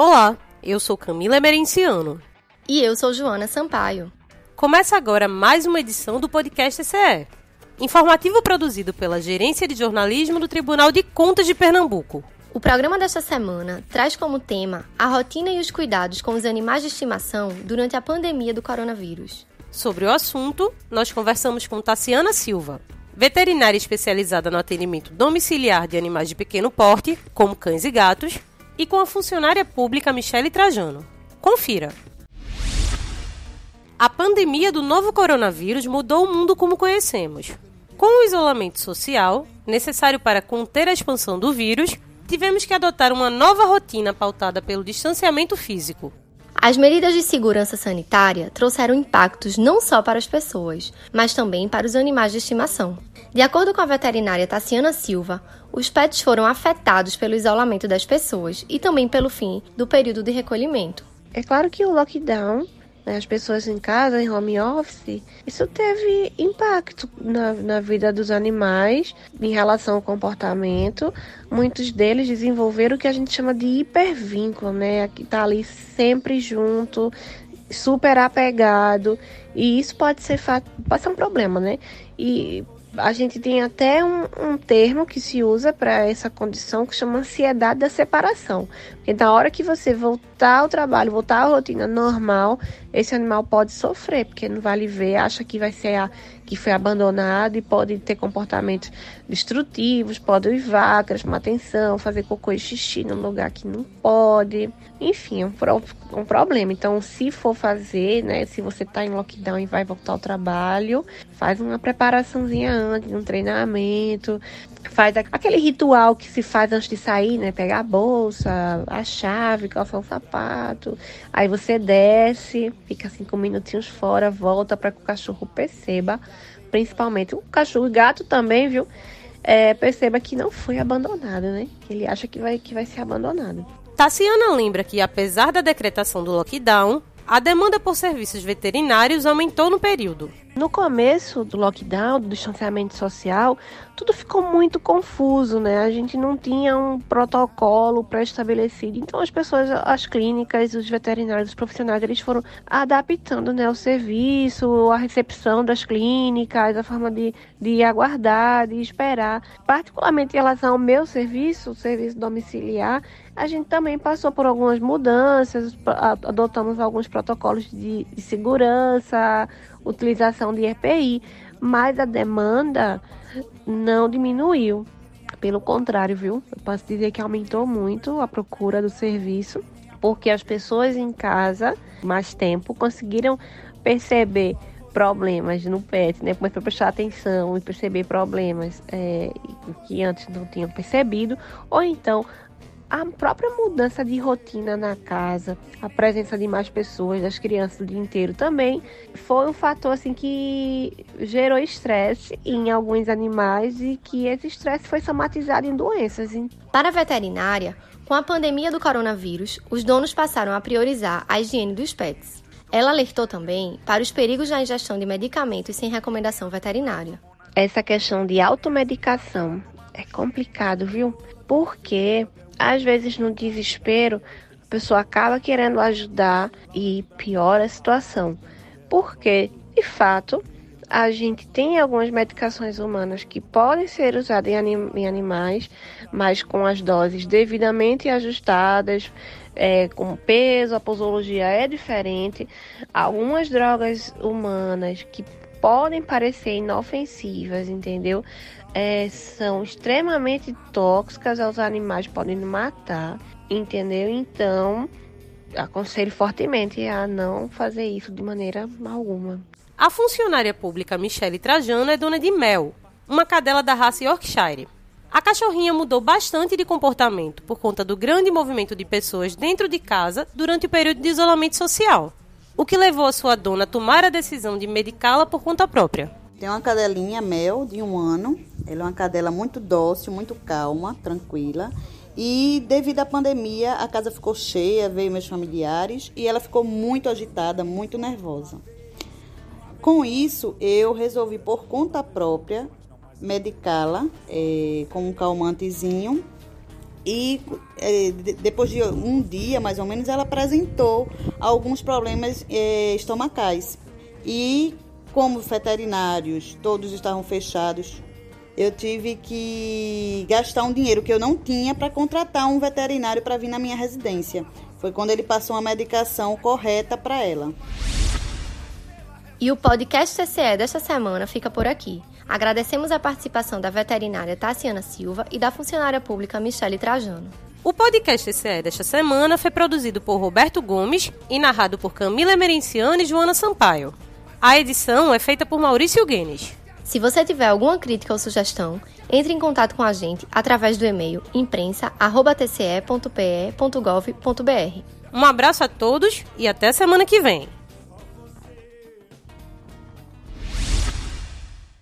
Olá, eu sou Camila Emerenciano. E eu sou Joana Sampaio. Começa agora mais uma edição do podcast ECE, informativo produzido pela Gerência de Jornalismo do Tribunal de Contas de Pernambuco. O programa desta semana traz como tema a rotina e os cuidados com os animais de estimação durante a pandemia do coronavírus. Sobre o assunto, nós conversamos com Tassiana Silva, veterinária especializada no atendimento domiciliar de animais de pequeno porte, como cães e gatos, e com a funcionária pública Michele Trajano. Confira! A pandemia do novo coronavírus mudou o mundo como conhecemos. Com o isolamento social, necessário para conter a expansão do vírus, tivemos que adotar uma nova rotina pautada pelo distanciamento físico. As medidas de segurança sanitária trouxeram impactos não só para as pessoas, mas também para os animais de estimação. De acordo com a veterinária Tassiana Silva, os pets foram afetados pelo isolamento das pessoas e também pelo fim do período de recolhimento. É claro que o lockdown né, as pessoas em casa, em home office, isso teve impacto na, na vida dos animais em relação ao comportamento. Muitos deles desenvolveram o que a gente chama de hipervínculo, né? Que tá ali sempre junto, super apegado. E isso pode ser, pode ser um problema, né? E a gente tem até um, um termo que se usa para essa condição que chama ansiedade da separação. Porque na hora que você voltar ao trabalho, voltar à rotina normal, esse animal pode sofrer, porque não vale ver, acha que vai ser a que foi abandonado e pode ter comportamentos destrutivos, pode uivar, chamar atenção, fazer cocô e xixi num lugar que não pode. Enfim, é um, pro, um problema. Então, se for fazer, né, se você está em lockdown e vai voltar ao trabalho, faz uma preparaçãozinha antes, um treinamento, faz aquele ritual que se faz antes de sair, né? Pegar a bolsa, a chave, calçar um sapato. Aí você desce, fica cinco minutinhos fora, volta para que o cachorro perceba, principalmente o cachorro e gato também, viu? É, perceba que não foi abandonado, né? Ele acha que vai, que vai ser abandonado. Tassiana lembra que, apesar da decretação do lockdown, a demanda por serviços veterinários aumentou no período. No começo do lockdown, do distanciamento social, tudo ficou muito confuso, né? A gente não tinha um protocolo pré-estabelecido. Então as pessoas, as clínicas, os veterinários, os profissionais, eles foram adaptando, né, o serviço, a recepção das clínicas, a forma de, de aguardar, de esperar. Particularmente em relação ao meu serviço, o serviço domiciliar, a gente também passou por algumas mudanças, adotamos alguns protocolos de, de segurança, utilização de EPI, mas a demanda não diminuiu. Pelo contrário, viu? Eu posso dizer que aumentou muito a procura do serviço, porque as pessoas em casa, mais tempo, conseguiram perceber problemas no pet, né? Começou a prestar atenção e perceber problemas é, que antes não tinham percebido, ou então a própria mudança de rotina na casa, a presença de mais pessoas, das crianças o dia inteiro também, foi um fator assim que gerou estresse em alguns animais e que esse estresse foi somatizado em doenças. Para a veterinária, com a pandemia do coronavírus, os donos passaram a priorizar a higiene dos pets. Ela alertou também para os perigos da ingestão de medicamentos sem recomendação veterinária. Essa questão de automedicação é complicado, viu? Porque às vezes no desespero, a pessoa acaba querendo ajudar e piora a situação. Porque, de fato, a gente tem algumas medicações humanas que podem ser usadas em, anim em animais, mas com as doses devidamente ajustadas, é, com peso, a posologia é diferente. Algumas drogas humanas que podem parecer inofensivas, entendeu? é, são extremamente tóxicas aos animais, podem matar, entendeu? Então, aconselho fortemente a não fazer isso de maneira alguma. A funcionária pública Michele Trajano é dona de Mel, uma cadela da raça Yorkshire. A cachorrinha mudou bastante de comportamento por conta do grande movimento de pessoas dentro de casa durante o período de isolamento social, o que levou a sua dona a tomar a decisão de medicá-la por conta própria. Tem uma cadelinha Mel, de um ano. Ela é uma cadela muito dócil, muito calma, tranquila. E devido à pandemia, a casa ficou cheia, veio meus familiares e ela ficou muito agitada, muito nervosa. Com isso, eu resolvi por conta própria medicá-la é, com um calmantezinho e é, depois de um dia, mais ou menos, ela apresentou alguns problemas é, estomacais. E como veterinários todos estavam fechados, eu tive que gastar um dinheiro que eu não tinha para contratar um veterinário para vir na minha residência. Foi quando ele passou uma medicação correta para ela. E o podcast TCE desta semana fica por aqui. Agradecemos a participação da veterinária Tassiana Silva e da funcionária pública Michele Trajano. O podcast TCE desta semana foi produzido por Roberto Gomes e narrado por Camila Emerenciano e Joana Sampaio. A edição é feita por Maurício Guenes. Se você tiver alguma crítica ou sugestão, entre em contato com a gente através do e-mail imprensa.tce.pe.gov.br. Um abraço a todos e até semana que vem.